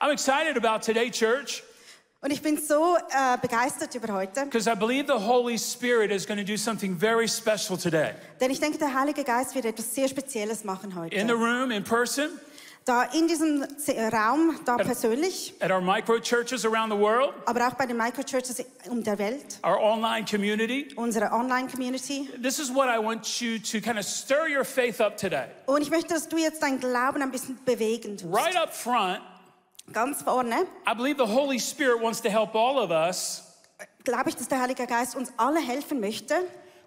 I'm excited about today, church, Und ich bin so äh, begeistert über heute, because I believe the Holy Spirit is going to do something very special today. denn ich denke, der Heilige Geist wird etwas sehr Spezielles machen heute. In the room, in person, Da in diesem Z- Raum, da persönlich, at our micro churches around the world, aber auch bei den Microchurches um der Welt, our online community. unsere Online-Community. This is what I want you to kind of stir your faith up today. Und ich möchte, dass du jetzt deinen Glauben ein bisschen bewegen tust. Right up front, Ganz vorne I believe the Holy Spirit wants to help all of us glaube ich, dass der Heilige Geist uns alle helfen möchte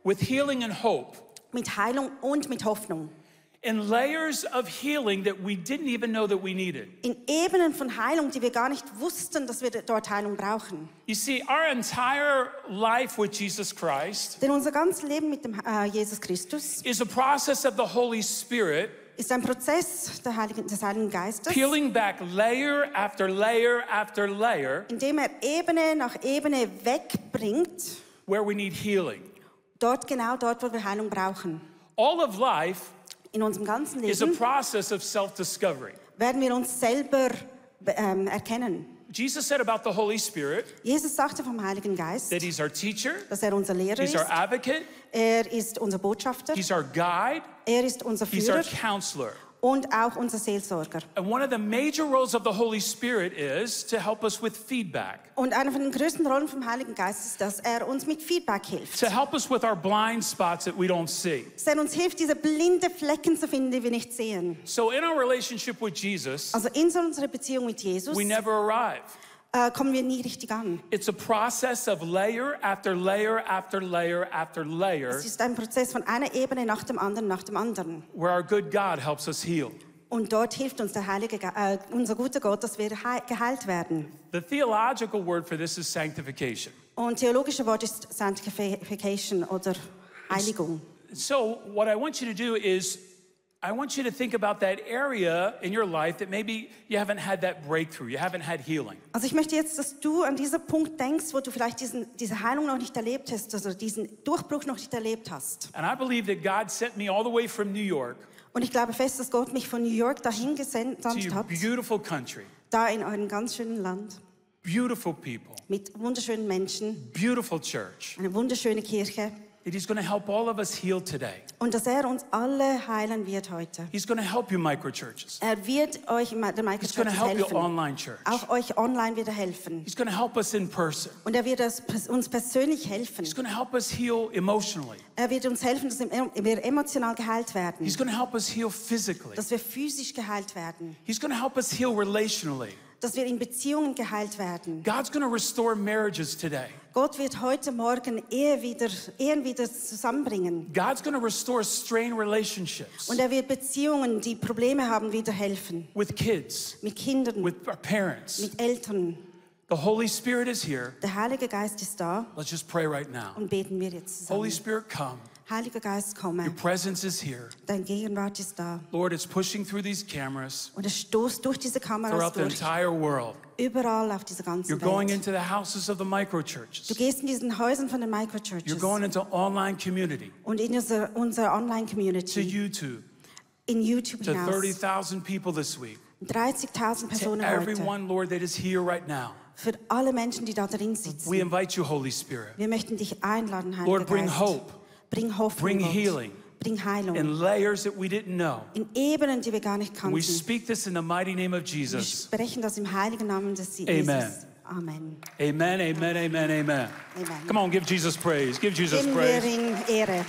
with healing and hope mit Heilung und mit Hoffnung. in layers of healing that we didn't even know that we needed. In Ebenen von Heilung, die wir gar nicht wussten, dass wir dort Heilung brauchen. You see, our entire life with Jesus Christ Denn unser ganzes Leben mit dem äh, Jesus Christus is a process of the Holy Spirit ist ein Prozess Heiligen, des Heiligen Geistes, peeling back layer after layer after layer in dem er Ebene nach Ebene wegbringt, where we need healing. dort genau dort, wo wir Heilung brauchen. All of life In unserem ganzen is a Leben process of self discovery. werden wir uns selber be- ähm, erkennen. Jesus said about the Holy Spirit Jesus sagte vom Heiligen Geist, that he's our teacher, dass er unser Lehrer he's ist, our advocate, er ist unser Botschafter, he's our guide, er ist unser he's our counselor. Und auch unser Seelsorger. And one of the major roles of the Holy Spirit is to help us with feedback, Und eine von den größten Rollen vom Heiligen Geist ist, dass er uns mit Feedback hilft. to help us with our blind spots that we don't see. Dass er uns hilft, diese blinde Flecken zu finden, die wir nicht sehen. So, in our relationship with Jesus, Also in so unserer Beziehung mit Jesus we never arrive. Äh, kommen wir nie richtig an. It's a process of layer after layer after layer after layer Es ist ein Prozess von einer Ebene nach dem anderen, nach dem anderen. where our good God helps us heal. Und dort hilft uns der Heilige, Ge äh, unser guter Gott, dass wir hei- geheilt werden. The theological word for this is sanctification. Und theologische Wort ist Sanctification oder Heiligung. So, what I want you to do is, I want you to think about that area in your life that maybe you haven't had that breakthrough, you haven't had healing. Also ich möchte jetzt, dass du an dieser Punkt denkst, wo du vielleicht diesen, diese Heilung noch nicht erlebt hast, also diesen Durchbruch noch nicht erlebt hast. And I believe that God sent me all the way from New York Und ich glaube fest, dass Gott mich von New York dahin gesandt to hat, your beautiful country, da in eurem ganz schönen Land, beautiful people, mit wunderschönen Menschen, beautiful church, eine wunderschöne Kirche. That He's going to help all of us heal today. Und dass er uns alle heilen wird heute. He's going to help you, microchurches. Er wird euch der He's going to Microchurch help you, helfen. online church. Auch euch online wieder helfen. He's going to help us in person. Und er wird uns persönlich helfen. He's going to help us heal emotionally. Er wird uns helfen, dass wir emotional geheilt werden. He's going to help us heal physically. Dass wir physisch geheilt werden. He's going to help us heal relationally. Dass wir in Beziehungen geheilt werden. God's going to restore marriages today. Gott wird heute Morgen Ehe wieder, Ehen wieder zusammenbringen. God's going to restore strained relationships Und er wird Beziehungen, die Probleme haben, wieder helfen. with kids, Mit Kindern, with our parents. mit Eltern. The Holy Spirit is here. Der Heilige Geist ist da Let's just pray right now. und beten wir jetzt Holy zusammen. Spirit, come. Heiliger Geist, Your presence is here. Dein Gegenwart ist da. Lord, it's pushing through these cameras Und es stoßt durch diese Kameras throughout the entire world. Überall auf dieser You're ganzen going Welt. into the houses of the Du microchurches. gehst in diesen Häusern von den You're going into online community, und in unserer, unserer to Online-Community, YouTube, in YouTube to hinaus. 30,000 people this week. 30.000 To Personen heute. everyone, Lord, that is here right now. Für alle Menschen, die da drin We invite you, Holy Spirit. Wir möchten dich einladen, Heiliger Lord, bring Geist. hope. Bring Hoffnung, Bring healing. Bring Heilung. in layers that we didn't know. in Ebenen, die wir gar nicht And we speak this in the mighty name of Wir Jesus. sprechen das im heiligen Namen des Jesus. Amen. Amen. Amen, amen, amen, amen. Amen. Come on, give Jesus praise. Give Jesus wir praise.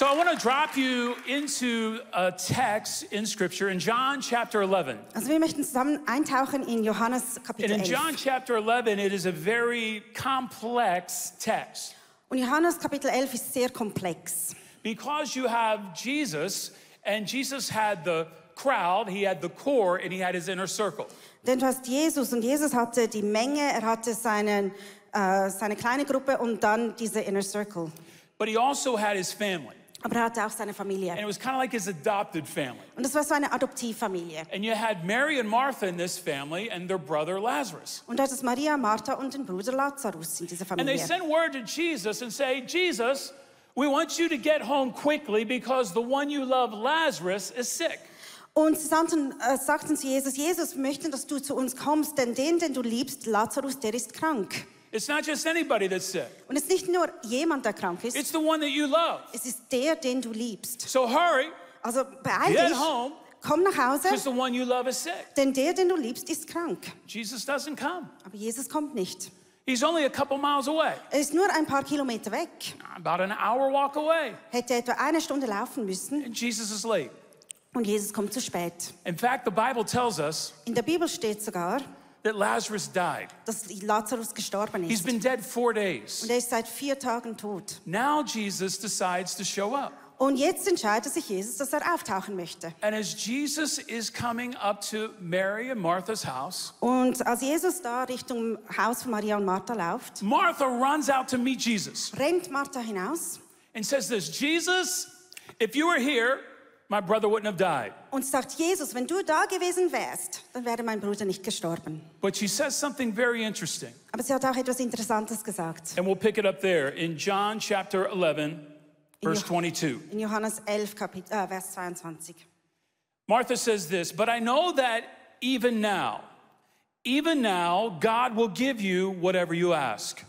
So I want to drop you into a text in Scripture in John chapter 11. Also wir möchten zusammen eintauchen in Johannes And Kapitel in 11. John chapter 11, it is a very complex text Und Johannes Kapitel 11 ist sehr komplex. because you have Jesus, and Jesus had the crowd, he had the core, and he had his inner circle. Denn du hast Jesus und Jesus hatte die Menge, er hatte seinen, äh, seine kleine Gruppe und dann diese Inner Circle. But he also had his family, Aber er hatte auch seine and it was kind of like his adopted family. Und das war so eine Adoptivfamilie. And you had Mary and Martha in this family and their brother Lazarus. Und da hat Maria, Martha und den Bruder Lazarus in dieser And they send word to Jesus and say, Jesus, we want you to get home quickly because the one you love, Lazarus, is sick. Und sie sagten, äh, sagten zu Jesus, Jesus, wir möchten, dass du zu uns kommst, denn den, den du liebst, Lazarus, der ist krank. It's not just anybody that's sick, Und es ist nicht nur jemand, der krank ist, it's the one that you love. es ist der, den du liebst. So hurry, Also beeil get dich, home, komm nach Hause, because the one you love is sick. denn der, den du liebst, ist krank. Jesus doesn't come. Aber Jesus kommt nicht. He's only a couple miles away, Er ist nur ein paar Kilometer weg, about an hour walk away, hätte etwa eine Stunde laufen müssen and Jesus is late. und Jesus kommt zu spät. In fact, the Bible tells us In der Bibel steht sogar, that Lazarus died. dass Lazarus gestorben He's ist. been dead four days. Und er ist seit vier Tagen tot. Now Jesus decides to show up. Und jetzt entscheidet sich Jesus, dass er auftauchen möchte. And as Jesus is coming up to Mary and Martha's house, Und als Jesus da Richtung Haus von Maria und Martha läuft, Martha runs out to meet Jesus rennt Martha hinaus and says this Jesus, if you were here, my brother wouldn't have died. und sagt, Jesus, wenn du da gewesen wärst, dann wäre mein Bruder nicht gestorben. But she says something very interesting. Aber sie hat auch etwas Interessantes gesagt. And we'll pick it up there in John chapter 11, verse 22. In Johannes 11, Kapit äh, Vers 22. Martha says this, but I know that even now, even now, God will give you whatever you ask.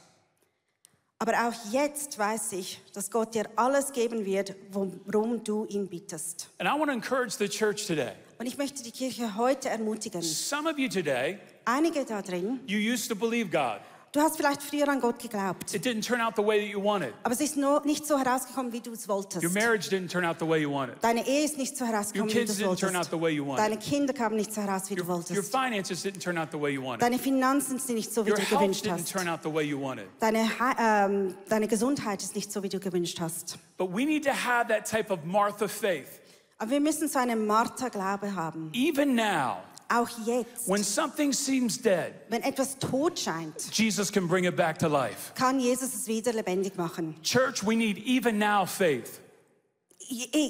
Aber auch jetzt weiß ich, dass Gott dir alles geben wird, worum du ihn bittest. And I want to encourage the church today. Und ich möchte die Kirche heute ermutigen. Some of you today, Einige da drin, you used to believe God. Du hast vielleicht früher an Gott geglaubt, It didn't turn out the way that you wanted. aber es ist nur nicht so herausgekommen, wie du es wolltest. Your marriage didn't turn out the way you wanted. Deine Ehe ist nicht so Your herausgekommen, wie du es didn't turn out wolltest. the way you wanted. Deine Kinder kamen nicht so heraus, wie du Your, your wolltest. finances didn't turn out the way you wanted. Deine Finanzen sind nicht so, wie Your du gewünscht didn't hast. turn out the way you wanted. Deine, ähm, deine Gesundheit ist nicht so, wie du gewünscht hast. But we need to have that type of Martha faith. Aber wir müssen so einen haben. Even now, Auch jetzt, when something seems dead, wenn etwas tot scheint, Jesus can bring it back to life. kann Jesus es wieder lebendig machen. Church, we need even now faith.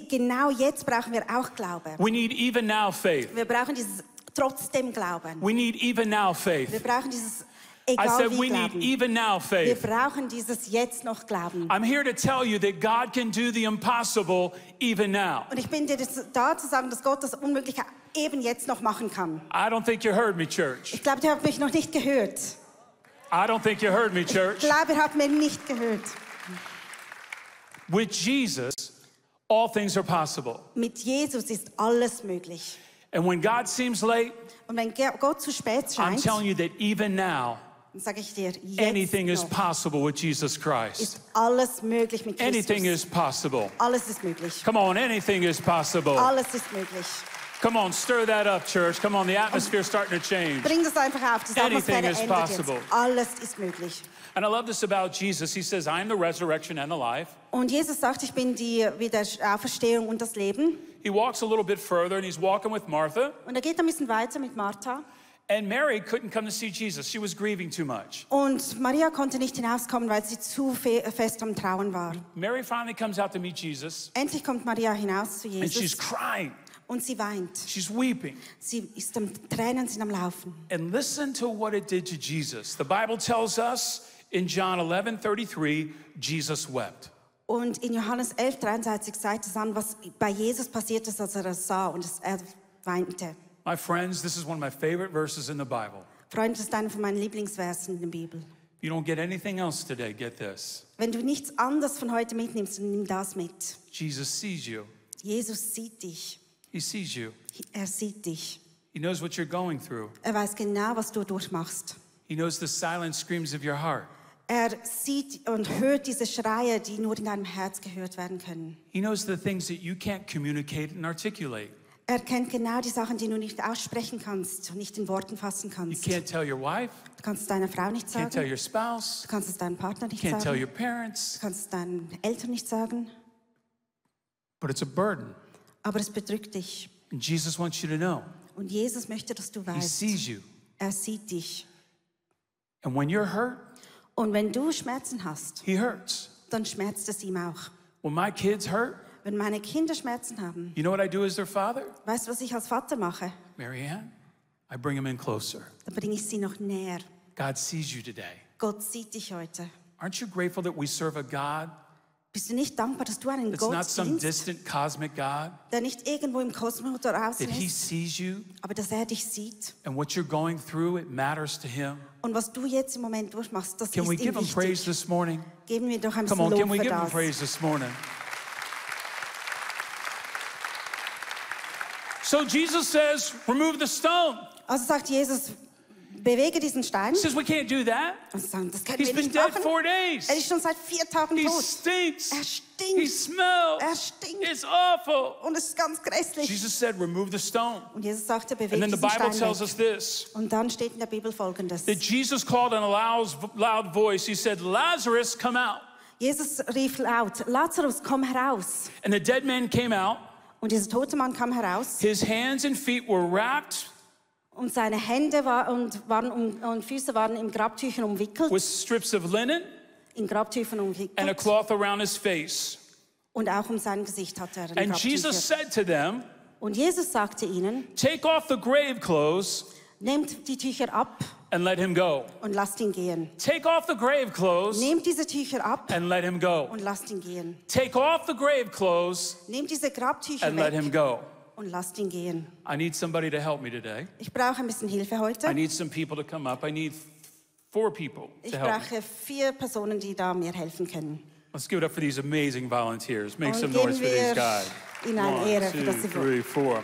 Genau jetzt brauchen wir auch Glaube. We need even now faith. Wir brauchen dieses trotzdem Glauben. We need even now Wir faith. brauchen dieses I said we need even now Wir faith. brauchen dieses jetzt noch Glauben. I'm here to tell you that God can do the impossible even now. Und ich bin dir da zu sagen, dass Gott das Unmögliche eben jetzt noch machen kann. I don't think you heard me, church. Ich glaube, ihr habt mich noch nicht gehört. I don't think you heard me, church. Ich glaube, er ihr habt mich nicht gehört. With Jesus, all things are possible. Mit Jesus ist alles möglich. And when God seems late, Und wenn Gott zu spät scheint, I'm telling you that even now, dann sage ich dir, jetzt anything is noch possible with Jesus Christ. ist alles möglich mit Anything is possible. Alles ist möglich. Come on, anything is possible. Alles ist möglich. Come on, stir that up, church. Come on, the atmosphere's starting to change. Bring das einfach auf. Die Anything is possible. jetzt. Alles ist möglich. And I love this about Jesus. He says, I am the resurrection and the life. Und Jesus sagt, ich bin die Wiederauferstehung und das Leben. He walks a little bit further and he's walking with Martha. Und er geht ein bisschen weiter mit Martha. And Mary couldn't come to see Jesus. She was grieving too much. Und Maria konnte nicht hinauskommen, weil sie zu fe fest am Trauen war. Mary finally comes out to meet Jesus Endlich kommt Maria hinaus zu Jesus. and she's crying. und sie weint. She's weeping. Sie ist am Tränen sind am Laufen. And listen to what it did to Jesus. The Bible tells us in John 11 33, Jesus wept. Und in Johannes 11, 63 zeigt es an, was bei Jesus passiert ist, als er das sah und es- er weinte. My friends, this is one of my favorite verses in the Bible. Freund, das ist einer von meinen Lieblingsversen in der Bibel. If you don't get anything else today, get this. Wenn du nichts anderes von heute mitnimmst, dann nimm das mit. Jesus sees you. Jesus sieht dich. He sees you. Er sieht dich. He knows what you're going through. Er weiß genau, was du durchmachst. He knows the silent screams of your heart. Er sieht und hört diese Schreie, die nur in deinem Herz gehört werden können. He knows the things that you can't communicate and articulate. Er kennt genau die Sachen, die du nicht aussprechen kannst und nicht in Worten fassen You kannst. can't tell your wife, Du kannst es deiner Frau nicht can't tell sagen. your spouse, Du kannst es deinem Partner nicht can't tell sagen. your parents, Du kannst es deinen Eltern nicht sagen. but it's a burden. Aber es bedrückt dich. And Jesus wants you to know Und Jesus möchte, dass du He weißt, sees you. er sieht dich. And when you're hurt, Und wenn du Schmerzen hast, He hurts. dann schmerzt es ihm auch. When my kids hurt, Wenn meine Kinder Schmerzen haben, you know what I do as their father? weißt du, was ich als Vater mache? Marianne, I bring them in closer. Dann bringe ich sie noch näher. God sees you today. Gott sieht dich heute. Aren't you grateful that we serve a God Bist du nicht dankbar, dass du einen Gott not some distant cosmic God, der nicht irgendwo im Kosmos that He sees you aber dass er dich sieht? and what you're going through, it matters to Him. Und was du jetzt im Moment durchmachst, das Can we ist ihm give praise wichtig. this morning? Geben wir doch ein Come on, can Lob we für give Him praise this morning? So Jesus says, remove the stone. Also sagt Jesus, bewege diesen Stein. He says, we can't do that. Und sie sagen, das können He's wir been nicht dead machen. four days. Er ist schon seit vier Tagen He tot. stinks. Er He smells. Er stinkt. It's awful. Und es ist ganz grässlich. Jesus said, remove the stone. Und Jesus sagte, bewege And then the diesen Bible Stein tells weg. us this Und dann steht in der Bibel folgendes. that Jesus called in a loud, loud voice. He said, Lazarus, come out. Jesus rief laut, Lazarus, komm heraus. And the dead man came out. Und dieser tote Mann kam heraus His hands and feet were wrapped und seine Hände war, und, waren um, und Füße waren in Grabtüchern umwickelt, with strips of linen in Grabtüchern and a umwickelt cloth around his face. und auch um sein Gesicht hatte er And Jesus Grabtücher. said to them, Und Jesus sagte ihnen, Take off the grave clothes nehmt die Tücher ab and let him go. und lasst ihn gehen. Take off the grave clothes Nehmt diese Tücher ab and let him go. und lasst ihn gehen. Take off the grave clothes Nehmt diese Grabtücher and let him go. und lasst ihn gehen. I need somebody to help me today. Ich brauche ein bisschen Hilfe I need some people to come up. I need four people Ich to help me. brauche vier Personen, die da mir helfen können. Let's give it up for these amazing volunteers. Make Und some noise for these guys. ihnen One, Ehre, two, three, four.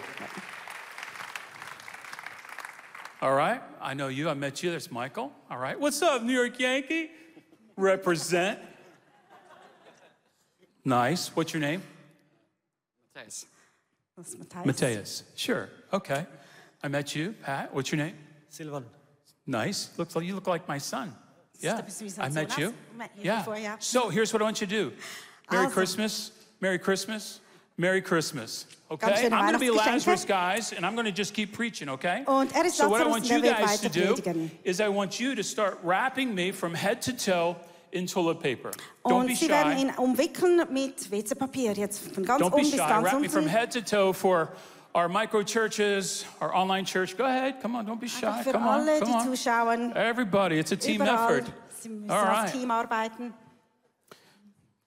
All right, I know you. I met you. There's Michael. All right, what's up, New York Yankee? Represent. Nice. What's your name? Das ist Matthias. Mateus. Sure. Okay. I met you. Pat. What's your name? Silvan. Nice. Looks like you look like my son. Yeah. ein bisschen wie sein I met Sohn you. aus. Met you Yeah. before, yeah. So here's what I want you to do. Merry Also. Christmas. Merry Christmas. Merry Christmas. Okay? I'm going to be Lazarus, guys, and I'm going to just keep preaching, okay? Er so what I want you er guys to do is I want you to start wrapping me from head to toe in toilet paper. Don't Und be sie werden shy. ihn umwickeln mit WC-Papier, jetzt von ganz Don't be oben bis shy. ganz Wrap me from head to toe for our micro churches, our online church. Go ahead. Come on. Don't be shy. Come on. Come on. Everybody. It's a team überall. effort. Sie müssen All. Team arbeiten.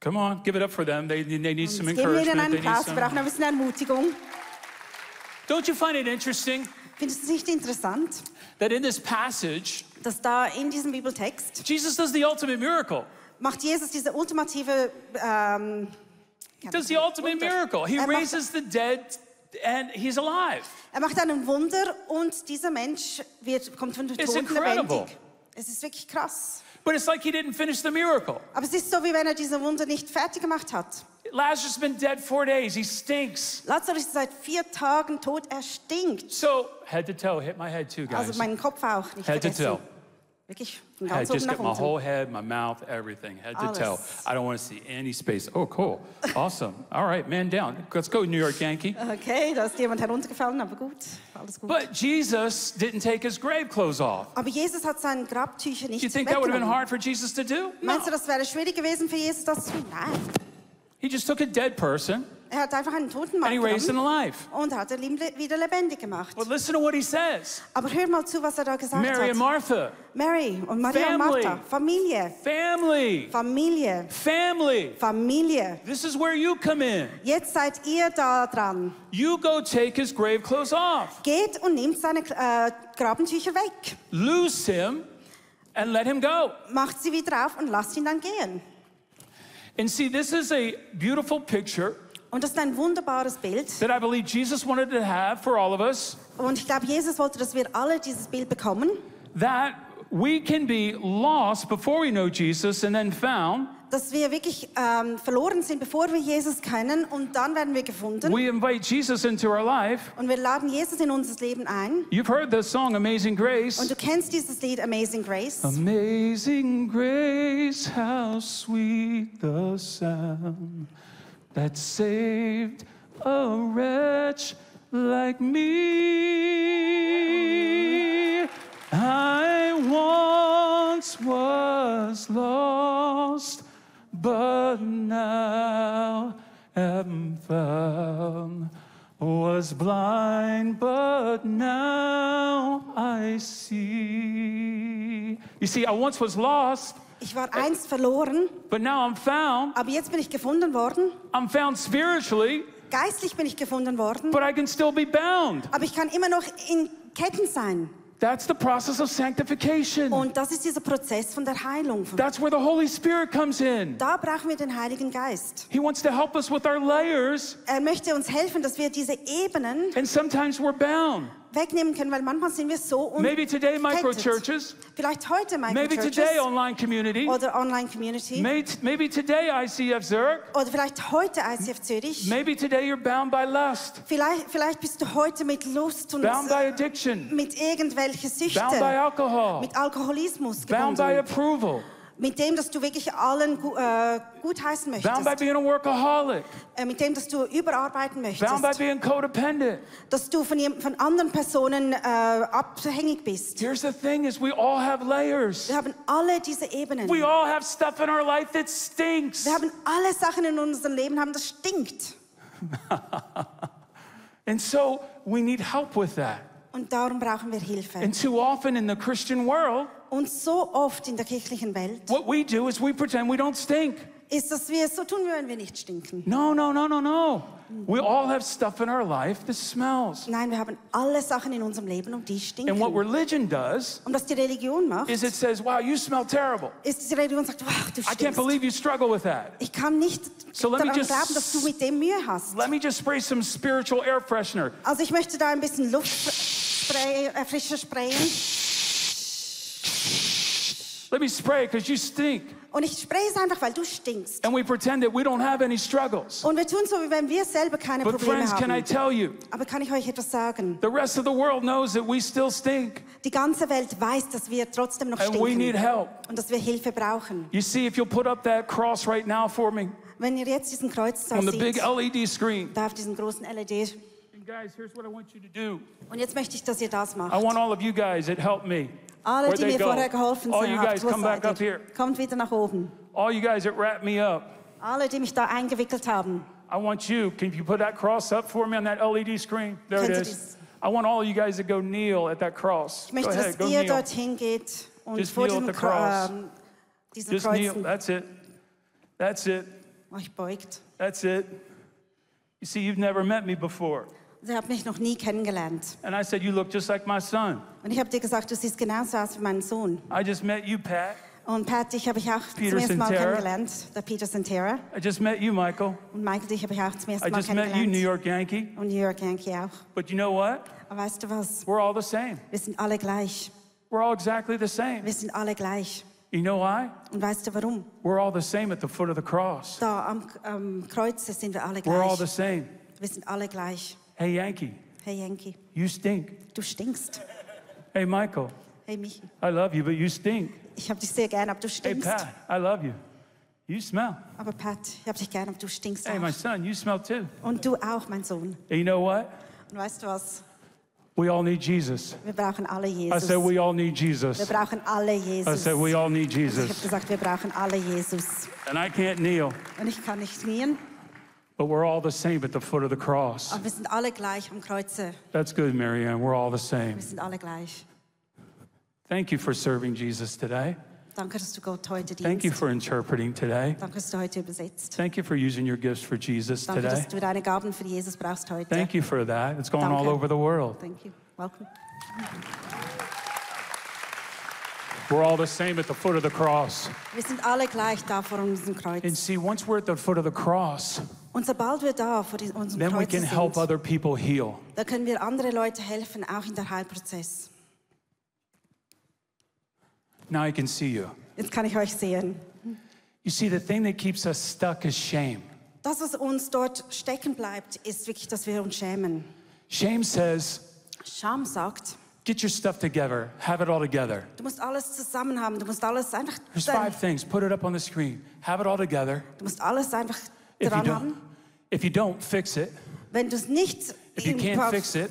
Come on. Give it up for them. They, they need some Jetzt geben wir encouragement. einen Applaus, wir brauchen some... ein bisschen Ermutigung. Don't you find it interesting Findest du es nicht interessant, that in this passage, dass da in diesem Bibeltext Jesus does the ultimate miracle? macht Jesus diese ultimative ähm, Does the ultimate Wunder. miracle. He Er macht- raises the dead and he's alive. Er macht einen Wunder und dieser Mensch wird, kommt von den It's Toten lebendig. Es ist wirklich krass. But it's like he didn't finish the miracle. Aber es ist so, wie wenn er diese Wunder nicht fertig gemacht hat. Lazarus has been dead four days. He stinks. Lazarus ist seit vier Tagen tot, er stinkt. So, head to toe, hit my head too, guys. Also meinen Kopf auch, nicht Head to toe. Wirklich, von Head, ganz oben just get my whole head, my mouth, everything, head to toe. Alles. I don't want to see any space. Oh, cool. Awesome. All right, man down. Let's go, New York Yankee. Okay, da ist jemand heruntergefallen, aber gut, alles gut. But Jesus didn't take his grave clothes off. aber Jesus hat seine Grabtücher Do you nicht think that would have been weggenommen. hard for Jesus to do? No. Meinst du, das wäre schwierig gewesen für Jesus, das zu tun? Nein. He just took a dead person Er hat einfach einen toten and Mann he raised him genommen alive. und hat ihn wieder lebendig gemacht. But listen to what he says. Aber hör mal zu, was er da gesagt Mary and hat. Martha, Mary und Maria und Family. Martha. Familie. family, Familie. family. Familie. This is where you come in. Jetzt seid ihr da dran. You go take his grave clothes off, Geht und nimmt seine äh, Grabentücher weg. loose him, and let him go. Macht sie wieder auf und lasst ihn dann gehen. And see, this is a beautiful picture Und das ist ein wunderbares Bild. that I believe Jesus wanted to have for all of us Und ich glaube, Jesus wollte, dass wir alle dieses Bild bekommen. that we can be lost before we know Jesus and then found. Dass wir wirklich ähm, verloren sind, bevor wir Jesus kennen. Und dann werden wir gefunden. We invite Jesus into our life. Und wir laden Jesus in unser Leben ein. You've heard the song Amazing Und Grace. du kennst dieses Lied Amazing Grace. Amazing grace, how sweet the sound that saved a wretch like me. I once was lost, but now am found. Was blind, but now I see. You see, I once was lost. Ich war einst verloren, but now I'm found. aber jetzt bin ich gefunden worden. I'm found spiritually, Geistlich bin ich gefunden worden, but I can still be bound. aber ich kann immer noch in Ketten sein. That's the process of sanctification. Und das ist dieser Prozess von der Heilung. That's where the Holy Spirit comes in. Da brauchen wir den Heiligen Geist. He wants to help us with our layers, Er möchte uns helfen, dass wir diese Ebenen and sometimes we're bound. Wegnehmen können, weil manchmal sind wir so Maybe today, micro Kettet. churches. Vielleicht heute Maybe Microchurches today, online community. oder Online Community May- Maybe today, ICF Zurich. oder vielleicht heute ICF Zürich. Maybe today, you're bound by lust, Vielleicht, vielleicht bist du heute mit Lust und bound by addiction, mit irgendwelchen bound by Süchten, alcohol, mit Alkoholismus bound by gebunden, approval, mit dem, dass du wirklich allen äh, gut heißen bound by möchtest, being a workaholic, äh, mit dem, dass du überarbeiten bound by möchtest, being codependent. dass du von, von anderen Personen äh, abhängig bist. Here's the thing is we all have layers. Wir haben alle diese Ebenen. We all have stuff in our life that stinks. Wir haben alle Sachen in unserem Leben, haben das stinkt. And so we need help with that. Und darum brauchen wir Hilfe. And too often in the Christian world, Und so oft in der kirchlichen Welt what we do is we pretend we don't stink. Ist, dass wir so tun, wenn wir nicht stinken. No, no, no, no, no. We all have stuff in our life that smells. Nein, wir haben alle Sachen in unserem Leben und die stinken. And what religion does Und was die Religion macht, is it says, wow, you smell terrible. ist, die Religion sagt, wow, du I can't stinkst. believe you struggle with that. Ich kann nicht So let me daran just- glauben, dass du mit dem Mühe hast. Let me just spray some spiritual air freshener. Also ich möchte da ein bisschen Luftspray, äh, frischer sprayen. Let me spray because you stink. Und ich spraye es einfach, weil du stinkst. And we pretend that we don't have any struggles. Und wir tun so, wie wenn wir selber keine But Probleme friends, can I tell you, Aber kann ich euch etwas sagen? the rest of the world knows that we still stink Die ganze Welt weiß, dass wir trotzdem noch and we need help. und dass wir Hilfe brauchen. You see, if you'll put up that cross right now for me Wenn ihr jetzt diesen Kreuz da on the big LED screen. da auf diesem großen LED. And guys, here's what I want you to do. Und jetzt möchte ich, dass ihr das I want all of you guys that helped me. Alle, die mir go? vorher geholfen All you guys come back up here. Kommt wieder nach oben. All you guys that wrapped me up. Alle, die mich da eingewickelt haben. I want you, can you put that cross up for me on that LED screen? There it Könnt ihr is. I want all you guys to go kneel at that cross. Ich möchte, ahead, dass ihr kneel. dorthin geht und Just vor kneel at ähm, diesem, the cross. Diesen Just kneel. That's it. That's it. Oh, euch beugt. That's it. You see, you've never met me before. Sie habt mich noch nie kennengelernt. And I said, You look just like my son. Und ich habe dir gesagt, du siehst genauso aus wie mein Sohn. I just met you, Pat. Und Pat, dich habe ich auch Peter zum ersten Mal kennengelernt. Der Peter Santera. I just met you, Michael. Und Michael, dich habe ich auch zum ersten I Mal just met you, New kennengelernt. York Yankee. Und New York Yankee auch. But you know what? Aber weißt du was? We're all the same. Wir sind alle gleich. We're all exactly the same. Wir sind alle gleich. You know why? Und weißt du warum? We're all the same at the foot of the cross. Da am, am Kreuz sind wir alle We're all the gleich. same. Wir sind alle gleich. Hey, Yankee, Hey Yankee, you stink. du stinkst. Hey, Michael, Hey Michi, I love you, but you stink. ich habe dich sehr gern, aber du Hey, stinkst. Pat, I love you. You smell. Aber Pat, ich habe dich gern, aber du stinkst Hey, my auch. son, you smell too. Und du auch, mein Sohn. And you know what? Und weißt du was? We all need Jesus. Wir brauchen alle I Jesus. said, we all need Wir Jesus. brauchen alle I Jesus. said, we all need Ich habe Jesus. gesagt, wir brauchen alle Jesus. And I can't kneel, Und ich kann nicht knien, but we're all the same at the foot of the cross. aber wir sind alle gleich am Kreuze. That's good, Marianne. We're all the same. Wir sind alle gleich. Thank you for serving Jesus today. Danke, dass du Gott heute Thank you for interpreting today. Danke, dass du heute übersetzt. Thank you for using your gifts for Jesus Danke, today. dass du deine Gaben für Jesus brauchst heute. Thank you for that. It's going all over the world. Thank you. Welcome. We're all the same at the foot of the cross. Wir sind alle gleich da vor unserem And see, once we're at the foot of the cross, Und sobald wir da vor unserem then we Kreuz can help sind, other people heal. da können wir andere Leute helfen, auch in der Heilprozess. Now I can see you. Jetzt kann ich euch sehen. You see, the thing that keeps us stuck is shame. Das, was uns dort stecken bleibt, ist wirklich, dass wir uns schämen. Shame says, Scham sagt, get your stuff together, have it all together. du musst alles zusammen haben, du musst alles einfach, There's five things. Put it up on the screen. Have it all together. du musst alles einfach dran haben. if you don't, fix it. Wenn du es nicht If you can't fix it,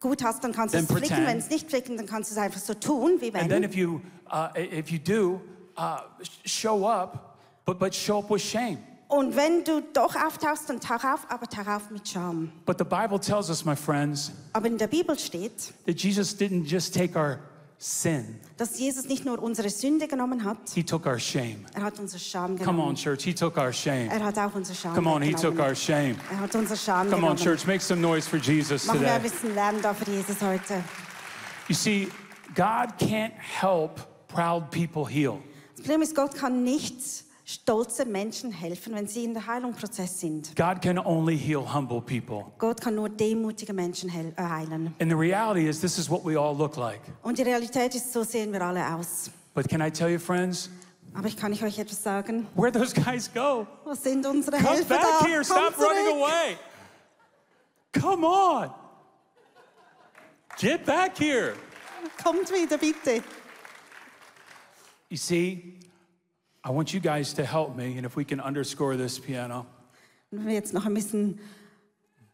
gut hast, dann kannst du then es flicken. pretend. Wenn es nicht flicken, dann kannst du es einfach so tun, wie and then if you uh, if you do, uh, show up, but but show up with shame. Und wenn du doch auftauchst, dann tauch auf, aber tauch auf mit Scham. But the Bible tells us, my friends, Aber in der Bibel steht, that Jesus didn't just take our sin, dass Jesus nicht nur unsere Sünde genommen hat, He took our shame. er hat unser Scham Come genommen. on, church. He took our shame. Er hat auch unser Scham Come on, He took our shame. Er hat unser Scham Come on, church. Make some noise for Jesus Machen wir ein today. bisschen Lärm da für Jesus heute. You see, God can't help proud people heal. Das Problem ist, Gott kann nicht stolze Menschen helfen, wenn sie in der Heilungsprozess sind. God can only heal humble people. Gott kann nur demutige Menschen äh, heilen. And the reality is, this is what we all look like. Und die Realität ist, so sehen wir alle aus. But can I tell you, friends, Aber ich kann ich euch etwas sagen? where those guys go? Wo sind unsere Come Helfer back da? here. Stop running zurück. away. Come on. Get back here. Kommt wieder, bitte. You see, I want you guys to help me, and if we can underscore this piano. Und wenn wir jetzt noch ein bisschen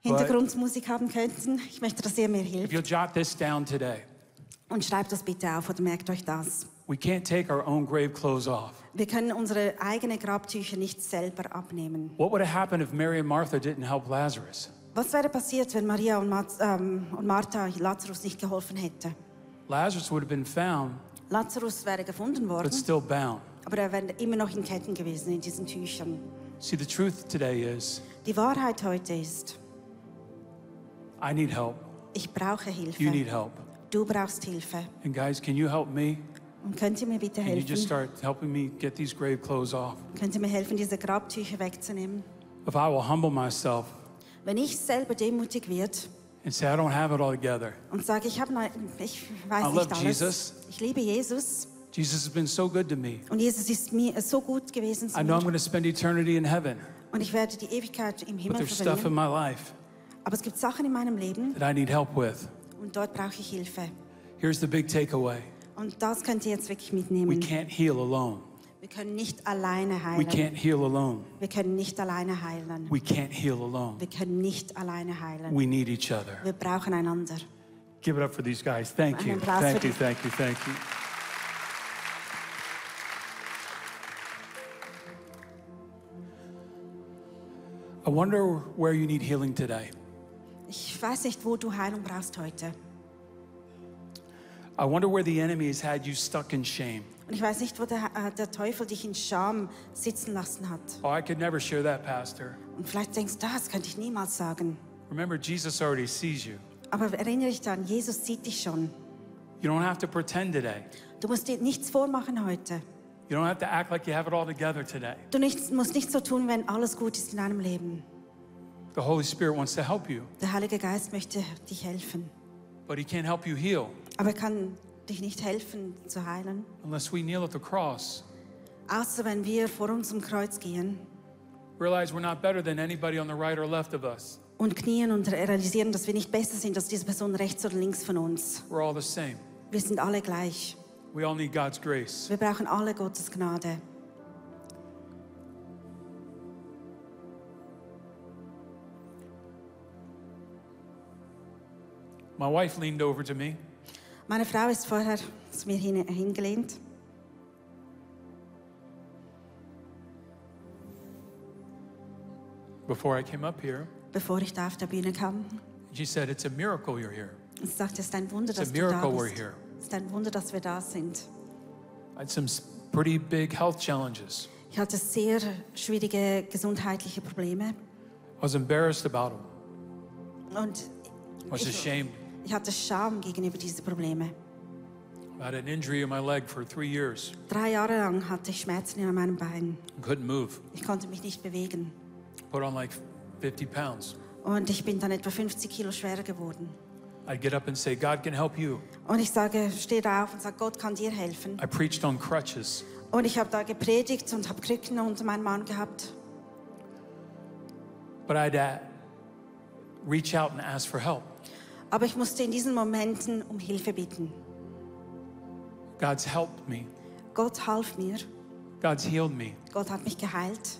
Hintergrundmusik haben könnten, ich möchte, dass ihr mir If hilft. you'll jot this down today, Und schreibt das bitte auf oder merkt euch das. we can't take our own grave clothes off. Wir können unsere eigenen Grabtücher nicht selber abnehmen. What would have happened if Mary and Martha didn't help Lazarus? Was wäre passiert, wenn Maria und, Maz, ähm, und Martha Lazarus nicht geholfen hätten? Lazarus would have been found, Lazarus wäre gefunden but worden, still bound. Aber er wäre immer noch in Ketten gewesen, in diesen Tüchern. See, the truth today is Die Wahrheit heute ist, I need help. ich brauche You need Hilfe. help. Du brauchst Hilfe. And guys, can you help me? Und könnt ihr mir bitte Can you just helfen? start helping me get these grave clothes off? Könnt ihr mir helfen, diese Grabtücher wegzunehmen? If I will humble myself Wenn ich selber demutig wird and say, I don't have it all together. und sage, ich, habe ne- ich weiß I love nicht alles, Jesus. ich liebe Jesus Jesus has been so good to me. und Jesus ist mir so gut gewesen zu I know I'm mir going to spend eternity in heaven, und ich werde die Ewigkeit im but Himmel there's stuff in verbringen. my life Aber es gibt Sachen in meinem Leben that I need help with. und dort brauche ich Hilfe. Here's the big takeaway Und das könnt ihr jetzt wirklich we mitnehmen. can't heal alone. Wir können nicht alleine We heilen. can't heal alone. Wir können nicht alleine heilen. We can't heal alone. Wir können nicht alleine heilen. We need each other. Wir brauchen einander. Give it up for these guys. Thank you. Einen Applaus Thank you, die- thank you, thank you. I wonder where you need healing today. Ich weiß nicht, wo du Heilung brauchst heute. I wonder where the enemy has had you stuck in shame. Und ich weiß nicht, wo der, äh, der Teufel dich in Scham sitzen lassen hat. Oh, I could never share that, Pastor. Und vielleicht denkst du, das könnte ich niemals sagen. Remember, Jesus already sees you. Aber erinnere dich daran, Jesus sieht dich schon. You don't have to pretend today. Du musst dir nichts vormachen heute. You don't have to act like you have it all together today. Du nicht, musst nicht so tun, wenn alles gut ist in deinem Leben. The Holy Spirit wants to help you, Der Heilige Geist möchte dich helfen. but He can't help you heal Aber er kann dich nicht helfen zu heilen. unless we kneel at the cross. Außer wenn wir vor unserem Kreuz gehen Realize we're not better than anybody on the right or left of us. und knien und realisieren, dass wir nicht besser sind als diese Person rechts oder links von uns. We're all the same. Wir sind alle gleich. We all need God's grace. Wir brauchen alle Gottes Gnade. My wife leaned over to me Meine Frau ist vorher zu mir hin, hingelehnt before I came up here. bevor ich da auf der Bühne kam. She said, It's a miracle you're here. Und sie sagte, es ist ein Wunder, It's a dass du da miracle we're bist. here. Es ist ein Wunder, dass wir da sind. I had some pretty big health challenges. Ich hatte sehr schwierige gesundheitliche Probleme I was embarrassed about them. und I was ich, ashamed. ich hatte Scham gegenüber diesen Problemen. I had an injury in my leg for three years. Drei Jahre lang hatte ich Schmerzen in meinem Bein. I couldn't move. Ich konnte mich nicht bewegen. Put on like 50 pounds. Und ich bin dann etwa 50 Kilo schwerer geworden. I'd get up and say, God can help you. Und ich sage, stehe da auf und sage, Gott kann dir helfen. I preached on crutches. Und ich habe da gepredigt und habe Krücken unter meinem Mann gehabt. But I'd uh, reach out and ask for help. Aber ich musste in diesen Momenten um Hilfe bitten. God's helped me. Gott half mir. God's healed me. Gott hat mich geheilt.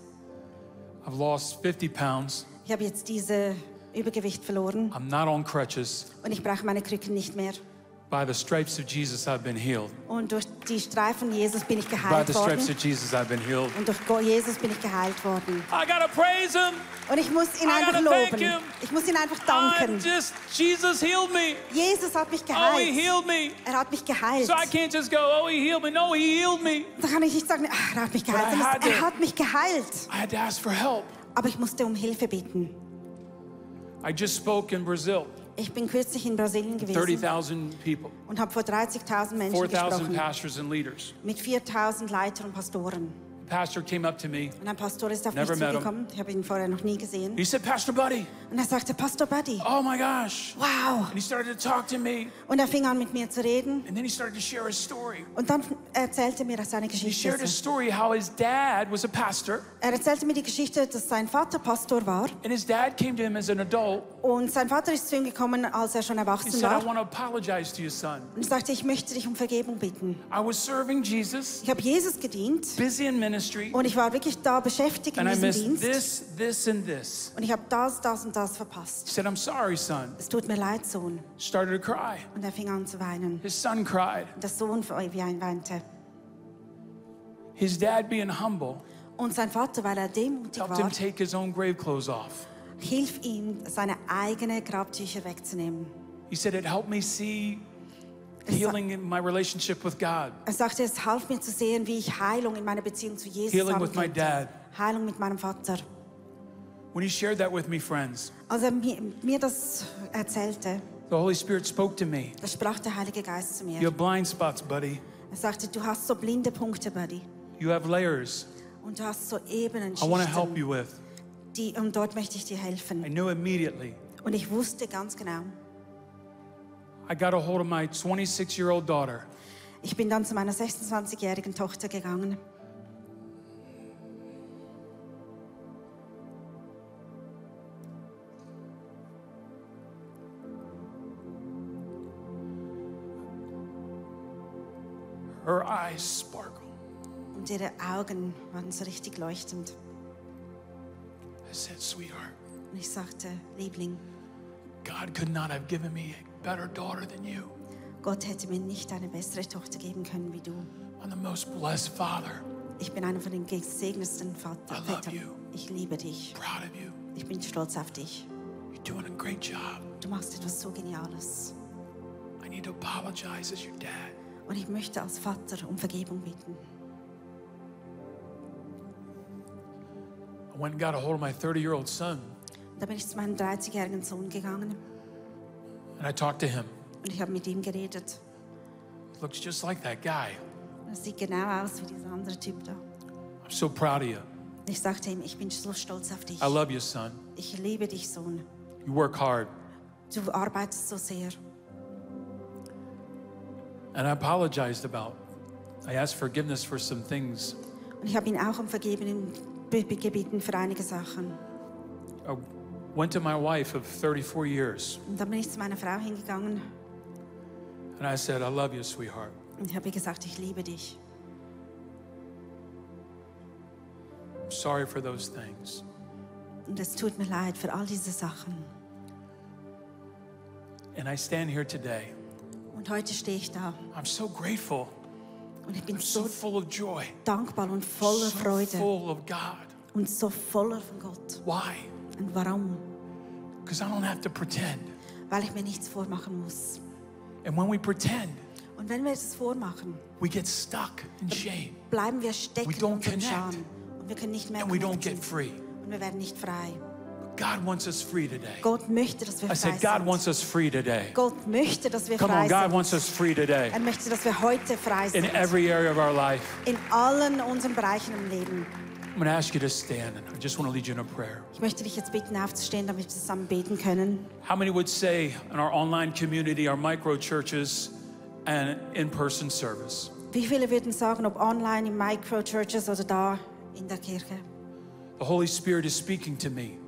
I've lost 50 pounds. Ich habe jetzt diese Übergewicht verloren I'm not on crutches. und ich brauche meine Krücken nicht mehr. By the stripes of Jesus, I've been healed. Und durch die Streifen Jesus bin ich By geheilt the stripes worden. of Jesus, I've been healed. Und durch Jesus bin ich geheilt worden. I gotta praise Him. Und ich muss ihn I einfach loben. Ich muss ihn einfach I'm danken. just, Jesus healed me. Jesus hat mich Oh, He geheilt. healed me. Er hat mich geheilt. So I can't just go, oh, He healed me. No, He healed me. Da kann ich nicht sagen, ah, er hat mich geheilt. Er hat mich geheilt. I had to ask for help. Aber ich musste um Hilfe bitten. I just spoke in Brazil, Ich bin kürzlich in Brasilien gewesen 30,000 people, und habe vor 30.000 Menschen 4,000 gesprochen. pastors and leaders. Mit 4.000 Leitern und Pastoren. Pastor came up to me. Und ein Pastor ist auf Never mich him. zugekommen. Ich habe ihn vorher noch nie gesehen. He said, Pastor Buddy, Und er sagte, Pastor Buddy, oh my gosh. wow. And he started to talk to me. Und er fing an mit mir zu reden. And then he started to share his story. Und dann erzählte mir seine He shared his Geschichte. story how his dad was a pastor. Er erzählte mir die Geschichte, dass sein Vater Pastor war. And his dad came to him as an adult. Und sein Vater ist zu ihm gekommen, als er schon He erwachsen said, I war. want to apologize to you, son. Und sagte, ich möchte dich um Vergebung bitten. I was serving Jesus, Ich habe Jesus gedient busy in ministry, und ich war wirklich da beschäftigt in diesem Dienst. this, this, and this. Und ich habe das, das und das verpasst. He said, I'm sorry, son. Es tut mir leid, Sohn. Started to cry. Und er fing an zu weinen. His son cried. Und der Sohn wie ein weinte. His dad, being humble, Und sein Vater, weil er demutig helped him war, take his own grave clothes off. hilf ihm, seine eigenen Grabtücher wegzunehmen. He said, It helped me see healing in my relationship with God, Er sagte, es half mir zu sehen, wie ich Heilung in meiner Beziehung zu Jesus Healing with my dad. Heilung mit meinem Vater. When he shared that with me, friends, Als er mir, mir das erzählte, the Holy Spirit spoke to me. da sprach der Heilige Geist zu You have blind spots, buddy. Er sagte, du hast so blinde Punkte, Buddy. You have layers Und du hast so Ebenen, I want to help you with. die, und dort möchte ich dir I knew immediately. Und ich wusste ganz genau. I got a hold of my 26 year old daughter. Ich bin dann zu meiner 26-jährigen Tochter gegangen. Her eyes sparkle. Und ihre Augen waren so richtig leuchtend. I said, Sweetheart, Und ich sagte, Liebling, God could not have given me better daughter than you. Gott hätte mir nicht eine bessere Tochter geben können wie du. I'm the most blessed father. Ich bin einer von den gesegnetsten Vater, I love Vätern. you. Ich liebe dich. Proud of you. Ich bin stolz auf dich. You're doing a great job. Du machst etwas so Geniales. I need to apologize as your dad. Und ich möchte als Vater um Vergebung bitten. I went and got a hold of my 30 year old son Da bin ich zu meinem 30-jährigen Sohn gegangen and I talked to him. und ich habe mit ihm geredet. Looks just like that guy. Er sieht genau aus wie dieser andere Typ da. I'm so proud of you. Ich sagte ihm, ich bin so stolz auf dich. I love you, son. Ich liebe dich, Sohn. You work hard. Du arbeitest so sehr. And I apologized about. I asked forgiveness for some things. Und ich habe ihn auch um Vergebung be- be- gebeten für einige Sachen. I went to my wife of 34 years Und dann bin ich zu meiner Frau hingegangen and I said, I love you, sweetheart. und ich habe ihr gesagt, ich liebe dich. I'm sorry for those things. Und es tut mir leid für all diese Sachen. And I stand here today. Und heute stehe ich da I'm so grateful. und ich bin I'm so so full of joy. dankbar und voller so Freude full of God. und so voller von Gott. Why? Und warum? Because I don't have to pretend. Weil ich mir nichts vormachen muss. And when we pretend, Und wenn wir es vormachen, we get stuck in shame bleiben wir stecken We in don't connect. Scham. Und wir können nicht mehr and we don't connecten. get free. Und wir werden nicht frei. God wants us free today. Gott möchte, dass wir I frei said, God sind. wants us free today. Gott möchte, dass wir Come frei on, God sind. wants us free today Er möchte, dass wir heute frei in sind. every area of our life. In allen unseren Bereichen im Leben. I'm going to ask you to stand, and I just want to lead you in a prayer. Ich möchte dich jetzt bitten, aufzustehen, damit wir zusammen beten können. How many would say in our online community, our micro churches, and in person service? Wie viele würden sagen, ob online, in Micro-Churches oder da in der Kirche? The Holy Spirit is speaking to me.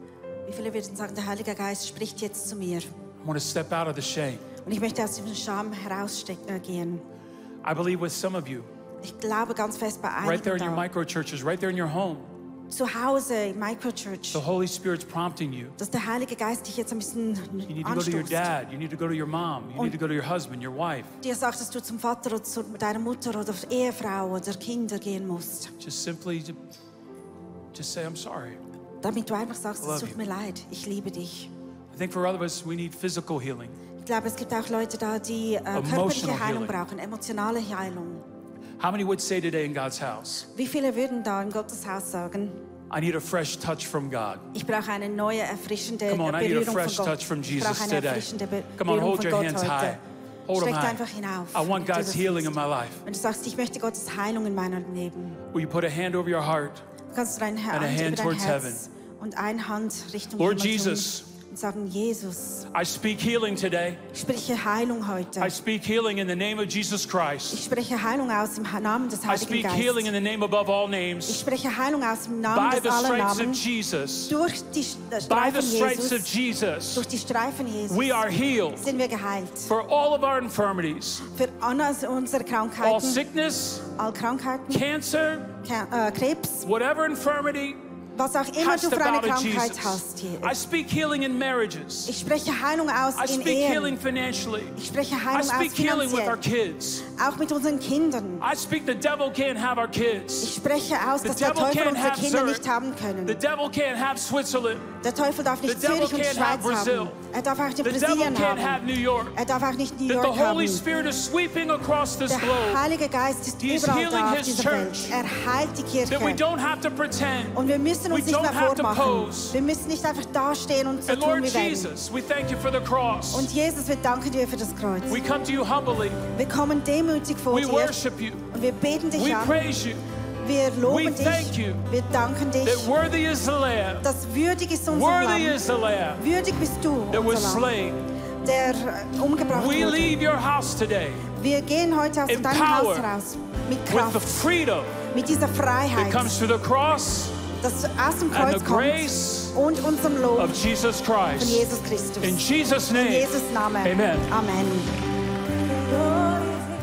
Wie viele würden sagen, der Heilige Geist spricht jetzt zu mir? I want to step out of the shame. Und ich möchte aus diesem Scham herausgehen. Äh, I believe with some of you, Ich glaube ganz fest bei right there einigen in your da, micro churches, right there in your home, zu Hause Microchurch, The Holy Spirit's prompting you. dass der Heilige Geist dich jetzt ein bisschen You need to go to your dad. You need to go to your mom. You need to go to your husband, your wife. Dir sagt, dass du zum Vater oder zu deiner Mutter oder Ehefrau oder Kinder gehen musst. Just simply just say, I'm sorry. Damit du einfach sagst, es tut mir leid, ich liebe dich. I think for other of us, we need physical healing. Ich glaube, es gibt auch Leute da, die äh, körperliche Heilung healing. brauchen, emotionale Heilung. How many would say today in God's house, Wie viele würden da in Gottes Haus sagen, I need a fresh touch from God? ich brauche eine neue, erfrischende Come on, I need a fresh von Gott. touch from ich Jesus eine today. Be Come on, hold your Gott hands heute. high. Hold them high. hinauf. I want God's healing in my life. Wenn du sagst, ich möchte Gottes Heilung in meinem Leben, Will you put a hand over your heart? kannst du deine And a Hand hand über dein towards Herz und eine Hand Richtung Lord Himmel tun Jesus. Und sagen, Jesus, I speak healing today. ich spreche Heilung heute. I speak healing in the name of Jesus Christ. Ich spreche Heilung aus im Namen des I Heiligen speak healing in Geistes. the name above all Ich names. spreche Heilung aus im Namen By des the aller stripes of Namen. Jesus. Durch die By Streifen the stripes of Jesus, Jesus. durch die Streifen Jesus We are healed sind wir geheilt. for all of our infirmities, Für unsere all Krankheiten, sickness, all Krankheiten, cancer, Ke- äh, Krebs, whatever infirmity. was auch immer du für eine Krankheit hast, Jesus. Ich spreche Heilung aus in Ehen. Ich spreche Heilung aus finanziell. Auch mit unseren Kindern. Ich spreche aus, dass der Teufel unsere Kinder nicht haben können. Der Teufel darf nicht Zürich und Schweiz haben. Er darf auch nicht Brasilien haben. Er darf auch nicht New York haben. Der Heilige Geist ist überall da auf dieser Welt. Er heilt die Kirche. Und wir müssen We uns nicht mehr vormachen. Wir müssen nicht einfach dastehen und so And tun Lord wie. Jesus, we thank you for the cross. Und Jesus, wir danken dir für das Kreuz. We come to you humbly. Wir kommen demütig vor We dir worship you. und wir beten dich We an. praise you. Wir We loben dich. Wir danken dich. that worthy is the Lamb. dass würdig ist unser Worthy Lamm. is the Lamb Würdig bist du, that was slain. der äh, umgebracht We wurde. leave your house today Wir gehen heute aus deinem Haus raus mit with the Kraft, freedom mit dieser that Freiheit, comes through the cross das aus dem and Kreuz the kommt grace und unserem Lob of Jesus von Christ. Jesus Christus. In Jesus' In name. Jesus Namen. Amen. Amen.